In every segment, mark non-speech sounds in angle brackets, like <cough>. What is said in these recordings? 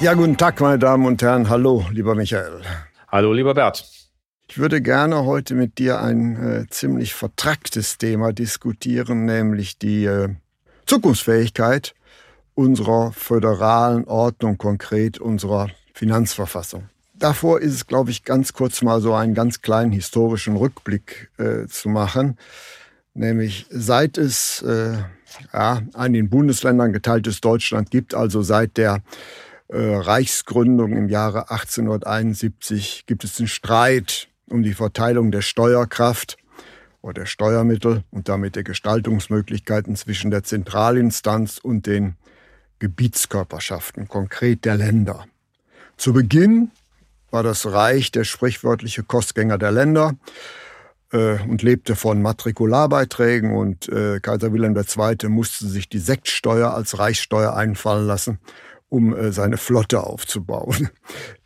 Ja, guten Tag, meine Damen und Herren. Hallo, lieber Michael. Hallo, lieber Bert. Ich würde gerne heute mit dir ein äh, ziemlich vertracktes Thema diskutieren, nämlich die äh, Zukunftsfähigkeit unserer föderalen Ordnung, konkret unserer Finanzverfassung. Davor ist es, glaube ich, ganz kurz mal so einen ganz kleinen historischen Rückblick äh, zu machen. Nämlich seit es äh, ja, ein in Bundesländern geteiltes Deutschland gibt, also seit der Reichsgründung im Jahre 1871, gibt es einen Streit um die Verteilung der Steuerkraft oder der Steuermittel und damit der Gestaltungsmöglichkeiten zwischen der Zentralinstanz und den Gebietskörperschaften, konkret der Länder. Zu Beginn war das Reich der sprichwörtliche Kostgänger der Länder äh, und lebte von Matrikularbeiträgen und äh, Kaiser Wilhelm II. musste sich die Sektsteuer als Reichssteuer einfallen lassen, um äh, seine Flotte aufzubauen.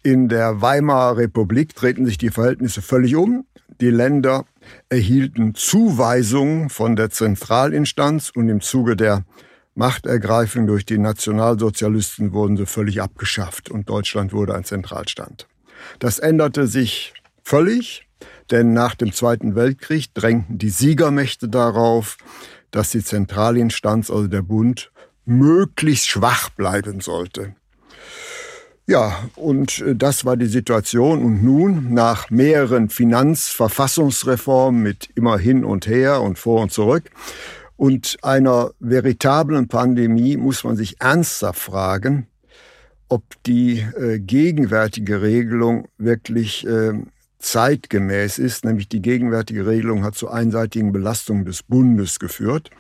In der Weimarer Republik drehten sich die Verhältnisse völlig um. Die Länder erhielten Zuweisungen von der Zentralinstanz und im Zuge der Machtergreifung durch die Nationalsozialisten wurden sie völlig abgeschafft und Deutschland wurde ein Zentralstand. Das änderte sich völlig, denn nach dem Zweiten Weltkrieg drängten die Siegermächte darauf, dass die Zentralinstanz, also der Bund, möglichst schwach bleiben sollte. Ja, und äh, das war die Situation. Und nun, nach mehreren Finanzverfassungsreformen mit immer hin und her und vor und zurück, und einer veritablen Pandemie muss man sich ernsthaft fragen, ob die äh, gegenwärtige Regelung wirklich äh, zeitgemäß ist. Nämlich die gegenwärtige Regelung hat zu einseitigen Belastungen des Bundes geführt.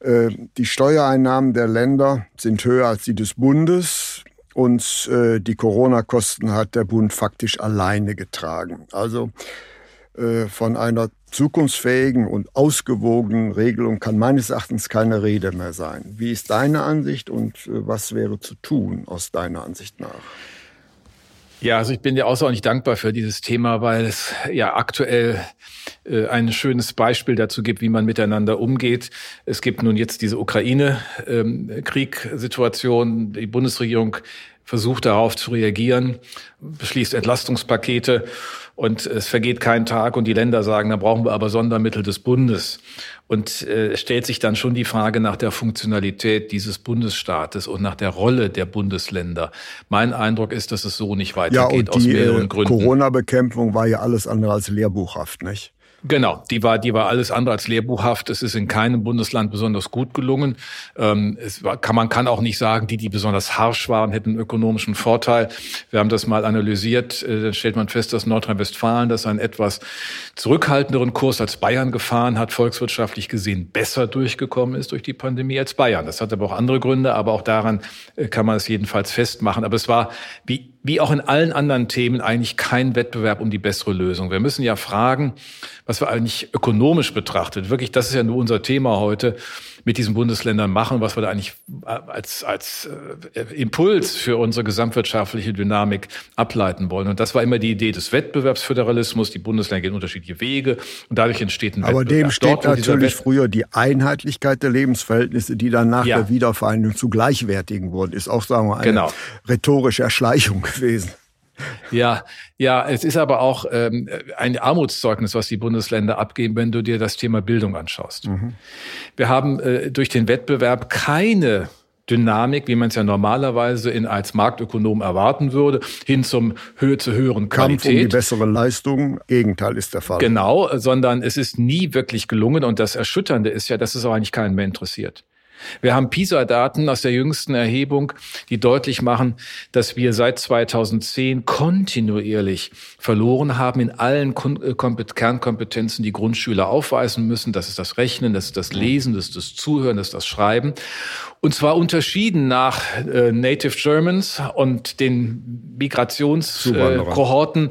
Äh, die Steuereinnahmen der Länder sind höher als die des Bundes und äh, die Corona-Kosten hat der Bund faktisch alleine getragen. Also äh, von einer zukunftsfähigen und ausgewogenen Regelung kann meines Erachtens keine Rede mehr sein. Wie ist deine Ansicht und was wäre zu tun aus deiner Ansicht nach? Ja, also ich bin dir außerordentlich dankbar für dieses Thema, weil es ja aktuell äh, ein schönes Beispiel dazu gibt, wie man miteinander umgeht. Es gibt nun jetzt diese Ukraine-Krieg-Situation. Ähm, Die Bundesregierung versucht darauf zu reagieren, beschließt Entlastungspakete und es vergeht kein Tag und die Länder sagen, da brauchen wir aber Sondermittel des Bundes. Und äh, stellt sich dann schon die Frage nach der Funktionalität dieses Bundesstaates und nach der Rolle der Bundesländer. Mein Eindruck ist, dass es so nicht weitergeht ja, und die, aus mehreren äh, Gründen. Corona-Bekämpfung war ja alles andere als lehrbuchhaft, nicht? Genau, die war, die war alles andere als lehrbuchhaft. Es ist in keinem Bundesland besonders gut gelungen. Ähm, es kann, man kann auch nicht sagen, die, die besonders harsch waren, hätten einen ökonomischen Vorteil. Wir haben das mal analysiert. Äh, dann stellt man fest, dass Nordrhein-Westfalen, das einen etwas zurückhaltenderen Kurs als Bayern gefahren hat, volkswirtschaftlich gesehen besser durchgekommen ist durch die Pandemie als Bayern. Das hat aber auch andere Gründe, aber auch daran äh, kann man es jedenfalls festmachen. Aber es war wie wie auch in allen anderen Themen eigentlich kein Wettbewerb um die bessere Lösung. Wir müssen ja fragen, was wir eigentlich ökonomisch betrachtet, wirklich, das ist ja nur unser Thema heute, mit diesen Bundesländern machen, was wir da eigentlich äh, als, als äh, Impuls für unsere gesamtwirtschaftliche Dynamik ableiten wollen. Und das war immer die Idee des Wettbewerbsföderalismus. Die Bundesländer gehen unterschiedliche Wege und dadurch entsteht ein Aber Wettbewerb. Aber dem steht Dort, natürlich früher die Einheitlichkeit der Lebensverhältnisse, die dann nach ja. der Wiedervereinigung zu gleichwertigen wurden, ist auch, sagen wir, eine genau. rhetorische Erschleichung gewesen. Ja, ja, es ist aber auch ähm, ein Armutszeugnis, was die Bundesländer abgeben, wenn du dir das Thema Bildung anschaust. Mhm. Wir haben äh, durch den Wettbewerb keine Dynamik, wie man es ja normalerweise in, als Marktökonom erwarten würde, hin zum Höhe zu höheren Qualität. Kampf um die bessere Leistung, Gegenteil ist der Fall. Genau, sondern es ist nie wirklich gelungen und das Erschütternde ist ja, dass es auch eigentlich keinen mehr interessiert. Wir haben PISA-Daten aus der jüngsten Erhebung, die deutlich machen, dass wir seit 2010 kontinuierlich verloren haben in allen äh, Kernkompetenzen, die Grundschüler aufweisen müssen. Das ist das Rechnen, das ist das Lesen, das ist das Zuhören, das ist das Schreiben. Und zwar unterschieden nach äh, Native Germans und den Migrationskohorten,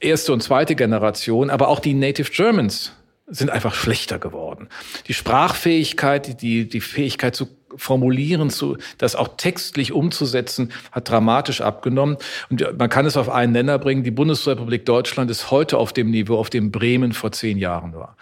äh, erste und zweite Generation, aber auch die Native Germans sind einfach schlechter geworden. Die Sprachfähigkeit, die, die Fähigkeit zu formulieren, zu, das auch textlich umzusetzen, hat dramatisch abgenommen. Und man kann es auf einen Nenner bringen. Die Bundesrepublik Deutschland ist heute auf dem Niveau, auf dem Bremen vor zehn Jahren war.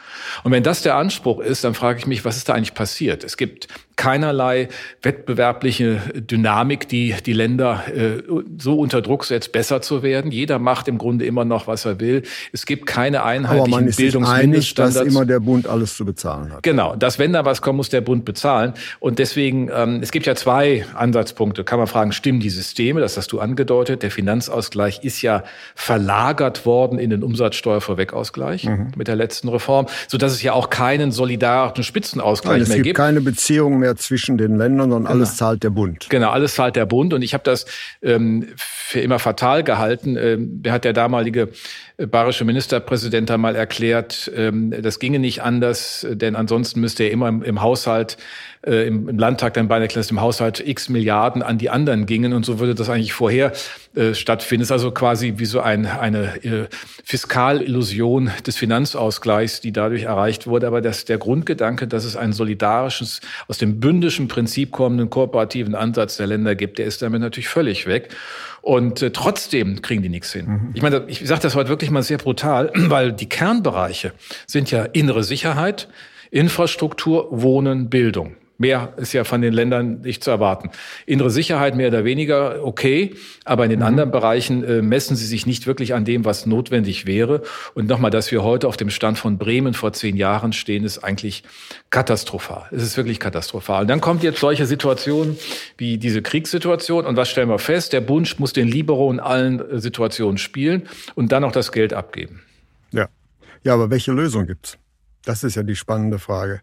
Und wenn das der Anspruch ist, dann frage ich mich, was ist da eigentlich passiert? Es gibt keinerlei wettbewerbliche Dynamik, die die Länder äh, so unter Druck setzt, besser zu werden. Jeder macht im Grunde immer noch, was er will. Es gibt keine einheitlichen Aber man ist Bildungsmindeststandards. Einig, dass immer der Bund alles zu bezahlen hat. Genau, dass wenn da was kommt, muss der Bund bezahlen. Und deswegen, ähm, es gibt ja zwei Ansatzpunkte. Kann man fragen, stimmen die Systeme? Das hast du angedeutet. Der Finanzausgleich ist ja verlagert worden in den Umsatzsteuervorwegausgleich mhm. mit der letzten Reform, so dass es ja auch keinen solidarischen Spitzenausgleich Nein, mehr gibt. Es gibt keine Beziehung mehr zwischen den Ländern, sondern genau. alles zahlt der Bund. Genau, alles zahlt der Bund. Und ich habe das ähm, für immer fatal gehalten. Ähm, wer hat der damalige bayerische Ministerpräsident da mal erklärt, ähm, das ginge nicht anders, denn ansonsten müsste er immer im, Haushalt äh, im, im Landtag dann bei der Klasse im Haushalt x Milliarden an die anderen gingen und so würde das eigentlich vorher äh, stattfinden. Es ist also quasi wie so ein, eine äh, Fiskalillusion des Finanzausgleichs, die dadurch erreicht wurde. Aber das, der Grundgedanke, dass es ein solidarisches, aus dem bündischen Prinzip kommenden kooperativen Ansatz der Länder gibt, der ist damit natürlich völlig weg. Und äh, trotzdem kriegen die nichts hin. Mhm. Ich meine, ich sage das heute wirklich mal sehr brutal, <clears throat> weil die Kernbereiche sind ja innere Sicherheit, Infrastruktur, Wohnen, Bildung. Mehr ist ja von den Ländern nicht zu erwarten. Innere Sicherheit mehr oder weniger okay, aber in den mhm. anderen Bereichen äh, messen sie sich nicht wirklich an dem, was notwendig wäre. Und nochmal, dass wir heute auf dem Stand von Bremen vor zehn Jahren stehen, ist eigentlich katastrophal. Es ist wirklich katastrophal. Und dann kommt jetzt solche Situationen wie diese Kriegssituation. Und was stellen wir fest? Der Bund muss den Libero in allen äh, Situationen spielen und dann auch das Geld abgeben. Ja. Ja, aber welche Lösung gibt's? Das ist ja die spannende Frage.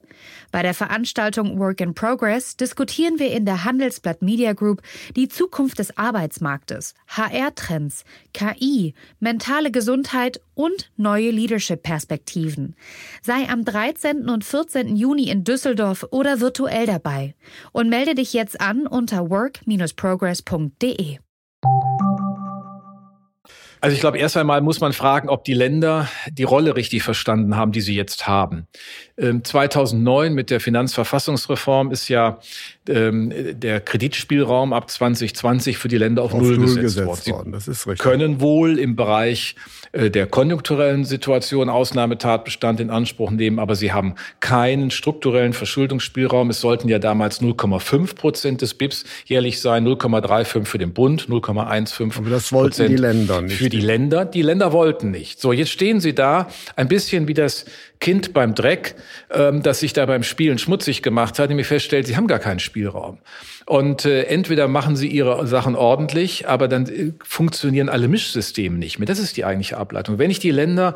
Bei der Veranstaltung Work in Progress diskutieren wir in der Handelsblatt Media Group die Zukunft des Arbeitsmarktes, HR-Trends, KI, mentale Gesundheit und neue Leadership-Perspektiven. Sei am 13. und 14. Juni in Düsseldorf oder virtuell dabei und melde dich jetzt an unter work-progress.de. Also ich glaube, erst einmal muss man fragen, ob die Länder die Rolle richtig verstanden haben, die sie jetzt haben. 2009 ähm, mit der Finanzverfassungsreform ist ja ähm, der Kreditspielraum ab 2020 für die Länder auf, auf Null, gesetzt, gesetzt worden. Das ist richtig. können wohl im Bereich äh, der konjunkturellen Situation Ausnahmetatbestand in Anspruch nehmen, aber sie haben keinen strukturellen Verschuldungsspielraum. Es sollten ja damals 0,5 Prozent des BIPs jährlich sein, 0,35 für den Bund, 0,15 Aber das wollten Prozent die Länder nicht. Für die Länder. Die Länder wollten nicht. So, jetzt stehen sie da, ein bisschen wie das Kind beim Dreck, ähm, das sich da beim Spielen schmutzig gemacht hat, nämlich feststellt, sie haben gar keinen Spielraum. Und äh, entweder machen sie ihre Sachen ordentlich, aber dann äh, funktionieren alle Mischsysteme nicht mehr. Das ist die eigentliche Ableitung. Wenn ich die Länder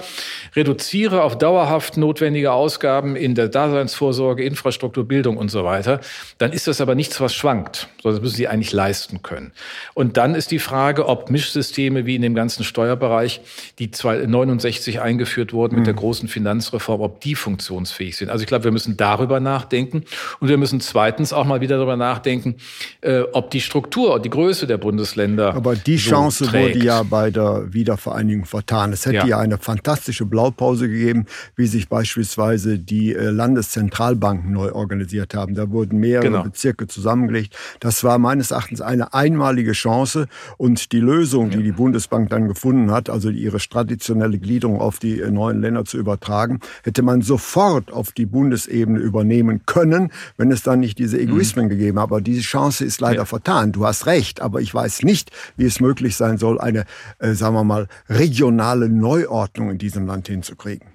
reduziere auf dauerhaft notwendige Ausgaben in der Daseinsvorsorge, Infrastruktur, Bildung und so weiter, dann ist das aber nichts, was schwankt. sondern Das müssen sie eigentlich leisten können. Und dann ist die Frage, ob Mischsysteme wie in dem ganzen Steuerbereich, die 1969 eingeführt wurden mit mhm. der großen Finanzreform, ob die funktionsfähig sind. Also ich glaube, wir müssen darüber nachdenken. Und wir müssen zweitens auch mal wieder darüber nachdenken, äh, ob die Struktur, die Größe der Bundesländer. Aber die so Chance trägt. wurde ja bei der Wiedervereinigung vertan. Es hätte ja. ja. eine fantastische Blaupause gegeben, wie sich beispielsweise die äh, Landeszentralbanken neu organisiert haben. Da wurden mehrere genau. Bezirke zusammengelegt. Das war meines Erachtens eine einmalige Chance und die Lösung, die die Bundesbank dann gefunden hat, also ihre traditionelle Gliederung auf die äh, neuen Länder zu übertragen, hätte man sofort auf die Bundesebene übernehmen können, wenn es dann nicht diese Egoismen mhm. gegeben. Aber diese Chance ist leider ja. vertan. Du hast recht, aber ich weiß nicht, wie es möglich sein soll, eine, äh, sagen wir mal, regionale Neuordnung in diesem Land hinzukriegen.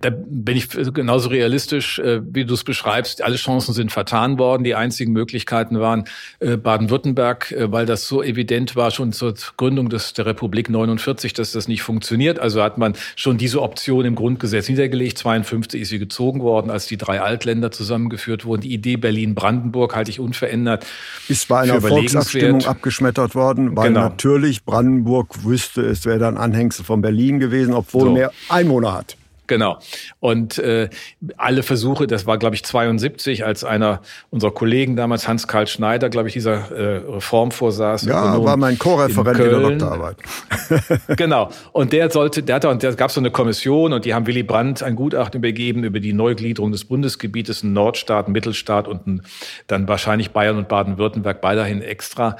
Da bin ich genauso realistisch, äh, wie du es beschreibst. Alle Chancen sind vertan worden. Die einzigen Möglichkeiten waren äh, Baden-Württemberg, äh, weil das so evident war schon zur Gründung des, der Republik 49, dass das nicht funktioniert. Also hat man schon diese Option im Grundgesetz niedergelegt. 52 ist sie gezogen worden, als die drei Altländer zusammengeführt wurden. Die Idee Berlin-Brandenburg halte ich unverändert. Ist bei einer Volksabstimmung abgeschmettert worden, weil genau. natürlich Brandenburg wüsste, es wäre dann Anhängsel von Berlin gewesen, obwohl so. mehr Einwohner hat. Genau. Und äh, alle Versuche, das war, glaube ich, 72, als einer unserer Kollegen damals, Hans-Karl Schneider, glaube ich, dieser äh, Reform vorsaß. Ja, Ökonom war mein Co-Referent in, in, der Doktorarbeit. <laughs> <laughs> genau. Und der sollte, der hatte, und der gab so eine Kommission und die haben Willy Brandt ein Gutachten übergeben über die Neugliederung des Bundesgebietes, ein Nordstaat, ein Mittelstaat und ein, dann wahrscheinlich Bayern und Baden-Württemberg, beiderhin extra.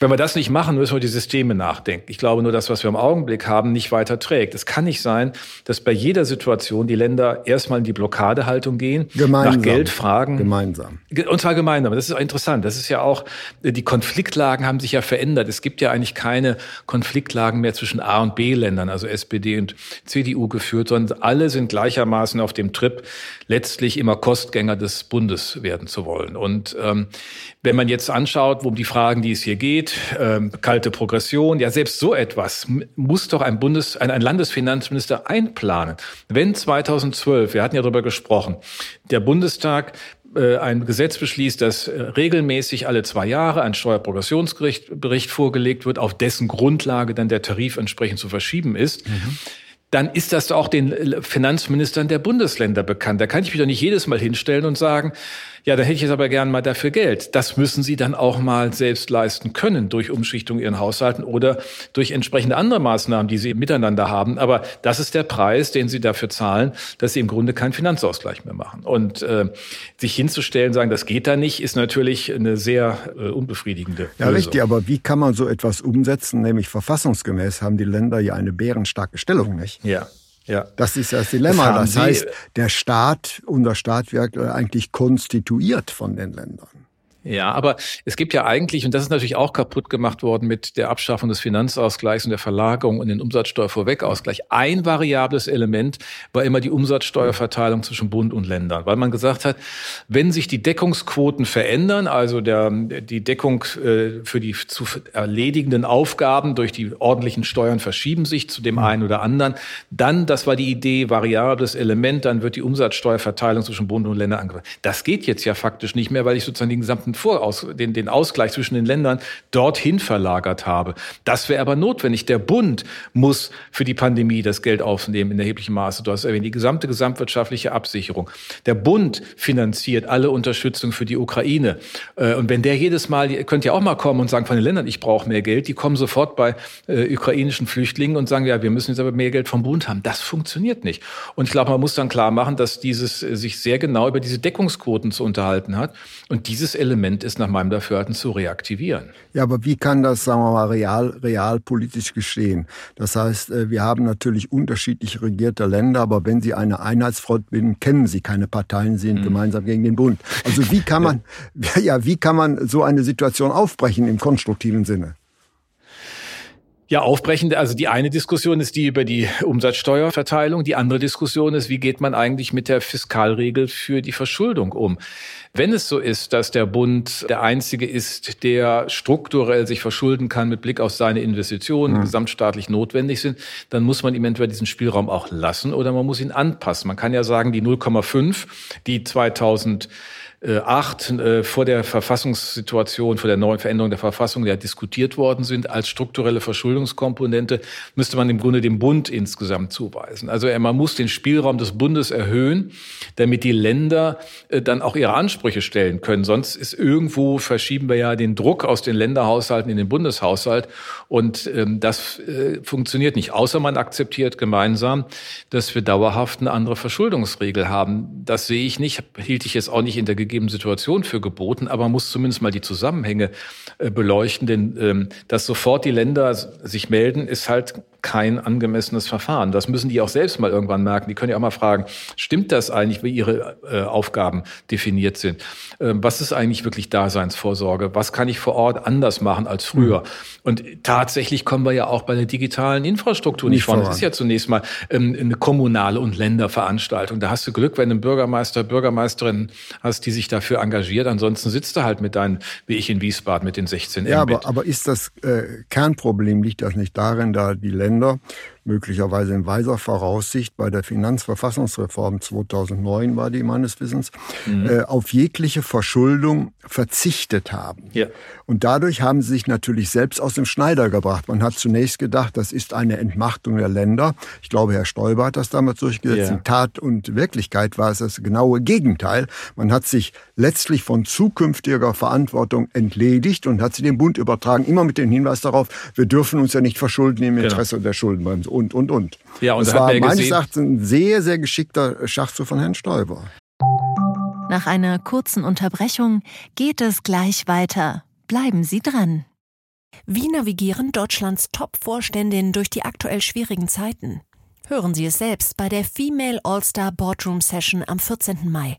Wenn wir das nicht machen, müssen wir die Systeme nachdenken. Ich glaube nur, das, was wir im Augenblick haben, nicht weiter trägt. Es kann nicht sein, dass bei jeder Situation die Länder erstmal in die Blockadehaltung gehen, gemeinsam. nach Geld fragen. Gemeinsam. Und zwar gemeinsam. Das ist interessant. Das ist ja auch, die Konfliktlagen haben sich ja verändert. Es gibt ja eigentlich keine Konfliktlagen mehr zwischen A und B-Ländern, also SPD und CDU geführt, sondern alle sind gleichermaßen auf dem Trip, letztlich immer Kostgänger des Bundes werden zu wollen. Und ähm, wenn man jetzt anschaut, um die Fragen, die es hier geht, ähm, kalte Progression, ja selbst so etwas muss doch ein Bundes, ein, ein Landesfinanzminister einplanen. Wenn 2012, wir hatten ja darüber gesprochen, der Bundestag äh, ein Gesetz beschließt, dass äh, regelmäßig alle zwei Jahre ein Steuerprogressionsbericht vorgelegt wird, auf dessen Grundlage dann der Tarif entsprechend zu verschieben ist. Mhm dann ist das auch den Finanzministern der Bundesländer bekannt. Da kann ich mich doch nicht jedes Mal hinstellen und sagen, ja, da hätte ich jetzt aber gern mal dafür Geld. Das müssen sie dann auch mal selbst leisten können durch Umschichtung ihren Haushalten oder durch entsprechende andere Maßnahmen, die sie miteinander haben. Aber das ist der Preis, den sie dafür zahlen, dass sie im Grunde keinen Finanzausgleich mehr machen. Und äh, sich hinzustellen, sagen, das geht da nicht, ist natürlich eine sehr äh, unbefriedigende. Ja, Lösung. richtig. Aber wie kann man so etwas umsetzen? Nämlich verfassungsgemäß haben die Länder ja eine bärenstarke Stellung, nicht? Ja. Ja. Das ist das Dilemma. Das, das heißt, der Staat, unser Staat wird eigentlich konstituiert von den Ländern. Ja, aber es gibt ja eigentlich, und das ist natürlich auch kaputt gemacht worden mit der Abschaffung des Finanzausgleichs und der Verlagerung und den Umsatzsteuervorwegausgleich. Ein variables Element war immer die Umsatzsteuerverteilung zwischen Bund und Ländern, weil man gesagt hat, wenn sich die Deckungsquoten verändern, also der, die Deckung äh, für die zu erledigenden Aufgaben durch die ordentlichen Steuern verschieben sich zu dem einen oder anderen, dann, das war die Idee, variables Element, dann wird die Umsatzsteuerverteilung zwischen Bund und Ländern angepasst. Das geht jetzt ja faktisch nicht mehr, weil ich sozusagen den gesamten Voraus, den, den Ausgleich zwischen den Ländern dorthin verlagert habe. Das wäre aber notwendig. Der Bund muss für die Pandemie das Geld aufnehmen in erheblichem Maße. Du hast erwähnt, die gesamte gesamtwirtschaftliche Absicherung. Der Bund finanziert alle Unterstützung für die Ukraine. Äh, und wenn der jedes Mal, ihr könnt ja auch mal kommen und sagen von den Ländern, ich brauche mehr Geld, die kommen sofort bei äh, ukrainischen Flüchtlingen und sagen, ja, wir müssen jetzt aber mehr Geld vom Bund haben. Das funktioniert nicht. Und ich glaube, man muss dann klar machen, dass dieses äh, sich sehr genau über diese Deckungsquoten zu unterhalten hat. Und dieses Element Element ist nach meinem Dafürhalten zu reaktivieren. Ja, aber wie kann das, sagen wir mal, real, realpolitisch geschehen? Das heißt, äh, wir haben natürlich unterschiedlich regierte Länder, aber wenn sie eine Einheitsfront bilden, kennen sie keine Parteien, sind mhm. gemeinsam gegen den Bund. Also wie kann man, <laughs> ja, wie kann man so eine Situation aufbrechen im konstruktiven Sinne? Ja, aufbrechend. Also die eine Diskussion ist die über die Umsatzsteuerverteilung. Die andere Diskussion ist, wie geht man eigentlich mit der Fiskalregel für die Verschuldung um? Wenn es so ist, dass der Bund der einzige ist, der strukturell sich verschulden kann mit Blick auf seine Investitionen, die mhm. gesamtstaatlich notwendig sind, dann muss man ihm entweder diesen Spielraum auch lassen oder man muss ihn anpassen. Man kann ja sagen, die 0,5, die 2000 äh, acht äh, vor der Verfassungssituation, vor der neuen Veränderung der Verfassung ja diskutiert worden sind als strukturelle Verschuldungskomponente, müsste man im Grunde dem Bund insgesamt zuweisen. Also man muss den Spielraum des Bundes erhöhen, damit die Länder äh, dann auch ihre Ansprüche stellen können. Sonst ist irgendwo verschieben wir ja den Druck aus den Länderhaushalten in den Bundeshaushalt und ähm, das äh, funktioniert nicht. Außer man akzeptiert gemeinsam, dass wir dauerhaft eine andere Verschuldungsregel haben. Das sehe ich nicht, hielt ich jetzt auch nicht in der gegebenen Situation für geboten, aber man muss zumindest mal die Zusammenhänge äh, beleuchten, denn ähm, dass sofort die Länder sich melden, ist halt kein angemessenes Verfahren. Das müssen die auch selbst mal irgendwann merken. Die können ja auch mal fragen, stimmt das eigentlich, wie ihre äh, Aufgaben definiert sind? Ähm, was ist eigentlich wirklich Daseinsvorsorge? Was kann ich vor Ort anders machen als früher? Mhm. Und tatsächlich kommen wir ja auch bei der digitalen Infrastruktur nicht, nicht voran. Das ist ja zunächst mal ähm, eine kommunale und Länderveranstaltung. Da hast du Glück, wenn du einen Bürgermeister, Bürgermeisterin hast, die sich dafür engagiert. Ansonsten sitzt du halt mit deinen, wie ich in Wiesbaden, mit den 16 Ja, aber, aber ist das äh, Kernproblem, liegt das nicht darin, da die Länder dicendo möglicherweise in weiser Voraussicht bei der Finanzverfassungsreform 2009 war die meines Wissens, mhm. äh, auf jegliche Verschuldung verzichtet haben. Ja. Und dadurch haben sie sich natürlich selbst aus dem Schneider gebracht. Man hat zunächst gedacht, das ist eine Entmachtung der Länder. Ich glaube, Herr Stoiber hat das damals durchgesetzt. Ja. In Tat und Wirklichkeit war es das genaue Gegenteil. Man hat sich letztlich von zukünftiger Verantwortung entledigt und hat sie dem Bund übertragen, immer mit dem Hinweis darauf, wir dürfen uns ja nicht verschulden im genau. Interesse genau. der Schuldenbremse und, und, und. Ja, und das war ja meines Erachtens ein sehr, sehr geschickter Schachzug von Herrn Stoiber. Nach einer kurzen Unterbrechung geht es gleich weiter. Bleiben Sie dran. Wie navigieren Deutschlands Top-Vorständinnen durch die aktuell schwierigen Zeiten? Hören Sie es selbst bei der Female All-Star Boardroom Session am 14. Mai.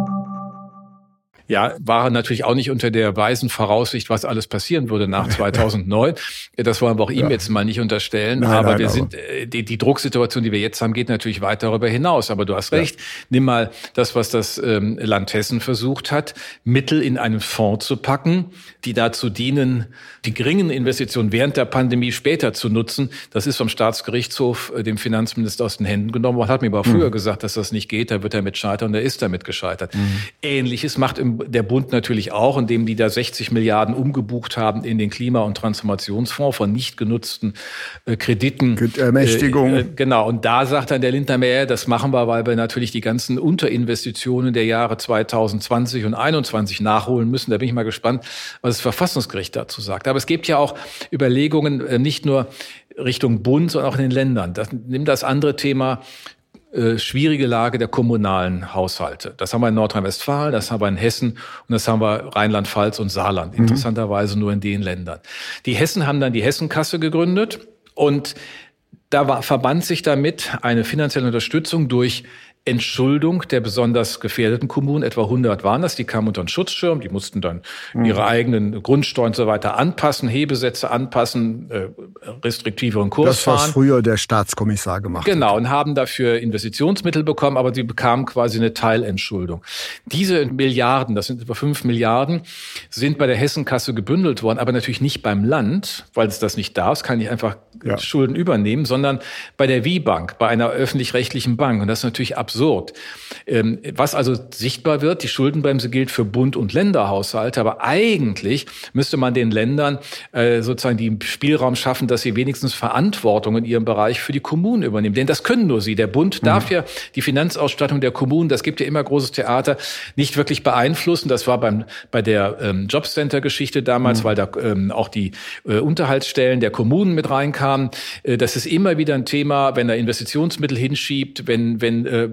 Ja, war natürlich auch nicht unter der weisen Voraussicht, was alles passieren würde nach <laughs> 2009. Das wollen wir auch ihm jetzt mal nicht unterstellen. Nein, aber nein, wir aber. sind, äh, die, die, Drucksituation, die wir jetzt haben, geht natürlich weit darüber hinaus. Aber du hast recht. Ja. Nimm mal das, was das ähm, Land Hessen versucht hat, Mittel in einen Fonds zu packen, die dazu dienen, die geringen Investitionen während der Pandemie später zu nutzen. Das ist vom Staatsgerichtshof äh, dem Finanzminister aus den Händen genommen worden. Hat mir aber früher mhm. gesagt, dass das nicht geht. Da wird er mit scheitern. Und er ist damit gescheitert. Mhm. Ähnliches macht im der Bund natürlich auch, indem die da 60 Milliarden umgebucht haben in den Klima- und Transformationsfonds von nicht genutzten äh, Krediten. Ermächtigung. Äh, äh, genau. Und da sagt dann der Lindner mehr, das machen wir, weil wir natürlich die ganzen Unterinvestitionen der Jahre 2020 und 2021 nachholen müssen. Da bin ich mal gespannt, was das Verfassungsgericht dazu sagt. Aber es gibt ja auch Überlegungen, nicht nur Richtung Bund, sondern auch in den Ländern. Das, nimm das andere Thema äh, schwierige Lage der kommunalen Haushalte. Das haben wir in Nordrhein-Westfalen, das haben wir in Hessen und das haben wir Rheinland-Pfalz und Saarland. Mhm. Interessanterweise nur in den Ländern. Die Hessen haben dann die Hessenkasse gegründet und da war, verband sich damit eine finanzielle Unterstützung durch Entschuldung der besonders gefährdeten Kommunen, etwa 100 waren das, die kamen unter den Schutzschirm, die mussten dann mhm. ihre eigenen Grundsteuern und so weiter anpassen, Hebesätze anpassen, äh, restriktiveren Kurs das, fahren. Was früher der Staatskommissar gemacht genau, hat. Und haben dafür Investitionsmittel bekommen, aber sie bekamen quasi eine Teilentschuldung. Diese Milliarden, das sind über 5 Milliarden, sind bei der Hessenkasse gebündelt worden, aber natürlich nicht beim Land, weil es das nicht darf, es kann nicht einfach ja. Schulden übernehmen, sondern bei der WIBank, bei einer öffentlich-rechtlichen Bank. Und das ist natürlich absurd. Ähm, was also sichtbar wird, die Schuldenbremse gilt für Bund- und Länderhaushalte, aber eigentlich müsste man den Ländern äh, sozusagen den Spielraum schaffen, dass sie wenigstens Verantwortung in ihrem Bereich für die Kommunen übernehmen. Denn das können nur sie. Der Bund mhm. darf ja die Finanzausstattung der Kommunen, das gibt ja immer großes Theater, nicht wirklich beeinflussen. Das war beim, bei der ähm, Jobcenter-Geschichte damals, mhm. weil da ähm, auch die äh, Unterhaltsstellen der Kommunen mit reinkamen. Äh, das ist immer wieder ein Thema, wenn er Investitionsmittel hinschiebt, wenn, wenn äh,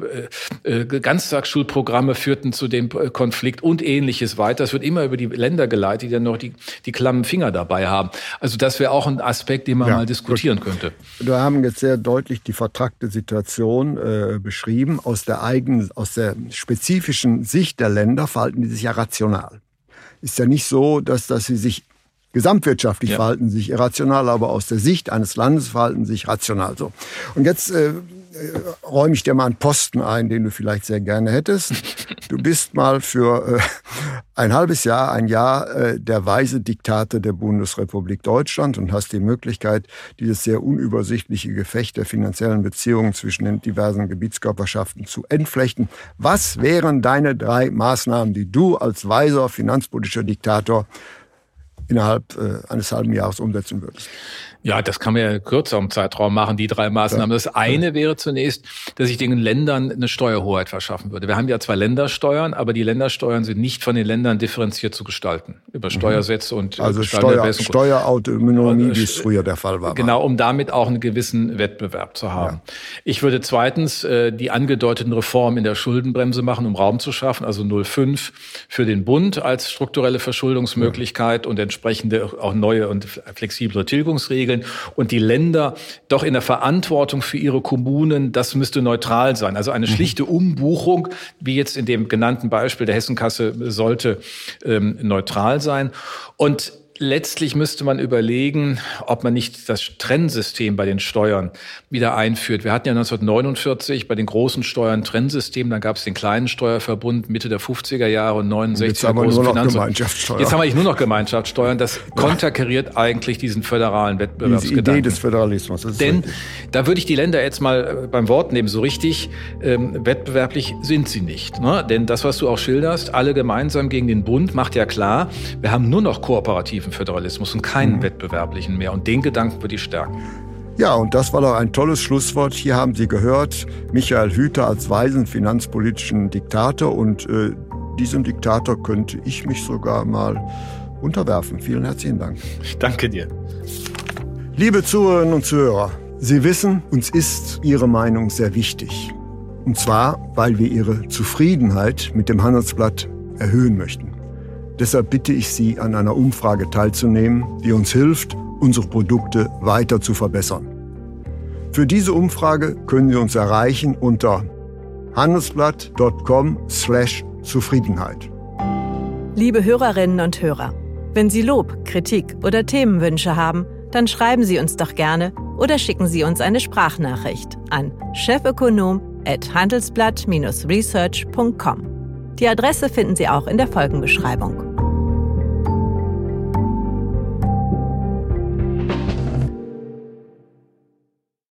äh, Ganztagsschulprogramme führten zu dem äh, Konflikt und ähnliches weiter. Es wird immer über die Länder geleitet, die dann noch die, die klammen Finger dabei haben. Also das wäre auch ein Aspekt, den man ja, mal diskutieren gut. könnte. Wir haben jetzt sehr deutlich die vertrackte Situation äh, beschrieben. Aus der eigenen, aus der spezifischen Sicht der Länder verhalten die sich ja rational. Ist ja nicht so, dass, dass sie sich gesamtwirtschaftlich ja. verhalten sich irrational, aber aus der Sicht eines Landes verhalten sich rational so. Und jetzt äh, äh, räume ich dir mal einen Posten ein, den du vielleicht sehr gerne hättest. Du bist mal für äh, ein halbes Jahr, ein Jahr äh, der weise Diktator der Bundesrepublik Deutschland und hast die Möglichkeit, dieses sehr unübersichtliche Gefecht der finanziellen Beziehungen zwischen den diversen Gebietskörperschaften zu entflechten. Was wären deine drei Maßnahmen, die du als weiser finanzpolitischer Diktator innerhalb äh, eines halben Jahres umsetzen würdest? Ja, das kann man ja kürzer im Zeitraum machen, die drei Maßnahmen. Das eine wäre zunächst, dass ich den Ländern eine Steuerhoheit verschaffen würde. Wir haben ja zwar Ländersteuern, aber die Ländersteuern sind nicht von den Ländern differenziert zu gestalten. Über mhm. Steuersätze und äh, also Steuer, Steuerautonomie, wie es früher der Fall war. Genau, um damit auch einen gewissen Wettbewerb zu haben. Ja. Ich würde zweitens äh, die angedeuteten Reformen in der Schuldenbremse machen, um Raum zu schaffen, also 0,5 für den Bund als strukturelle Verschuldungsmöglichkeit ja. und entsprechende auch neue und flexible Tilgungsregeln regeln und die Länder doch in der Verantwortung für ihre Kommunen, das müsste neutral sein. Also eine mhm. schlichte Umbuchung, wie jetzt in dem genannten Beispiel der Hessenkasse, sollte ähm, neutral sein. Und letztlich müsste man überlegen, ob man nicht das Trennsystem bei den Steuern wieder einführt. Wir hatten ja 1949 bei den großen Steuern Trennsystem, dann gab es den kleinen Steuerverbund Mitte der 50er Jahre und 69 jetzt haben wir nur noch Gemeinschaftssteuer. Jetzt haben wir nicht nur noch Gemeinschaftssteuern. Das konterkariert eigentlich diesen föderalen Wettbewerbsgedanken. Die Idee des Föderalismus. Denn da würde ich die Länder jetzt mal äh, beim Wort nehmen. So richtig ähm, wettbewerblich sind sie nicht. Ne? Denn das, was du auch schilderst, alle gemeinsam gegen den Bund, macht ja klar, wir haben nur noch kooperativen kollektiven Föderalismus und keinen mhm. wettbewerblichen mehr. Und den Gedanken würde ich stärken. Ja, und das war doch ein tolles Schlusswort. Hier haben Sie gehört, Michael Hüter als weisen finanzpolitischen Diktator. Und äh, diesem Diktator könnte ich mich sogar mal unterwerfen. Vielen herzlichen Dank. Ich danke dir. Liebe Zuhörerinnen und Zuhörer, Sie wissen, uns ist Ihre Meinung sehr wichtig. Und zwar, weil wir Ihre Zufriedenheit mit dem Handelsblatt erhöhen möchten. Deshalb bitte ich Sie, an einer Umfrage teilzunehmen, die uns hilft, unsere Produkte weiter zu verbessern. Für diese Umfrage können Sie uns erreichen unter handelsblatt.com/zufriedenheit. Liebe Hörerinnen und Hörer, wenn Sie Lob, Kritik oder Themenwünsche haben, dann schreiben Sie uns doch gerne oder schicken Sie uns eine Sprachnachricht an chefökonom@handelsblatt-research.com. Die Adresse finden Sie auch in der Folgenbeschreibung.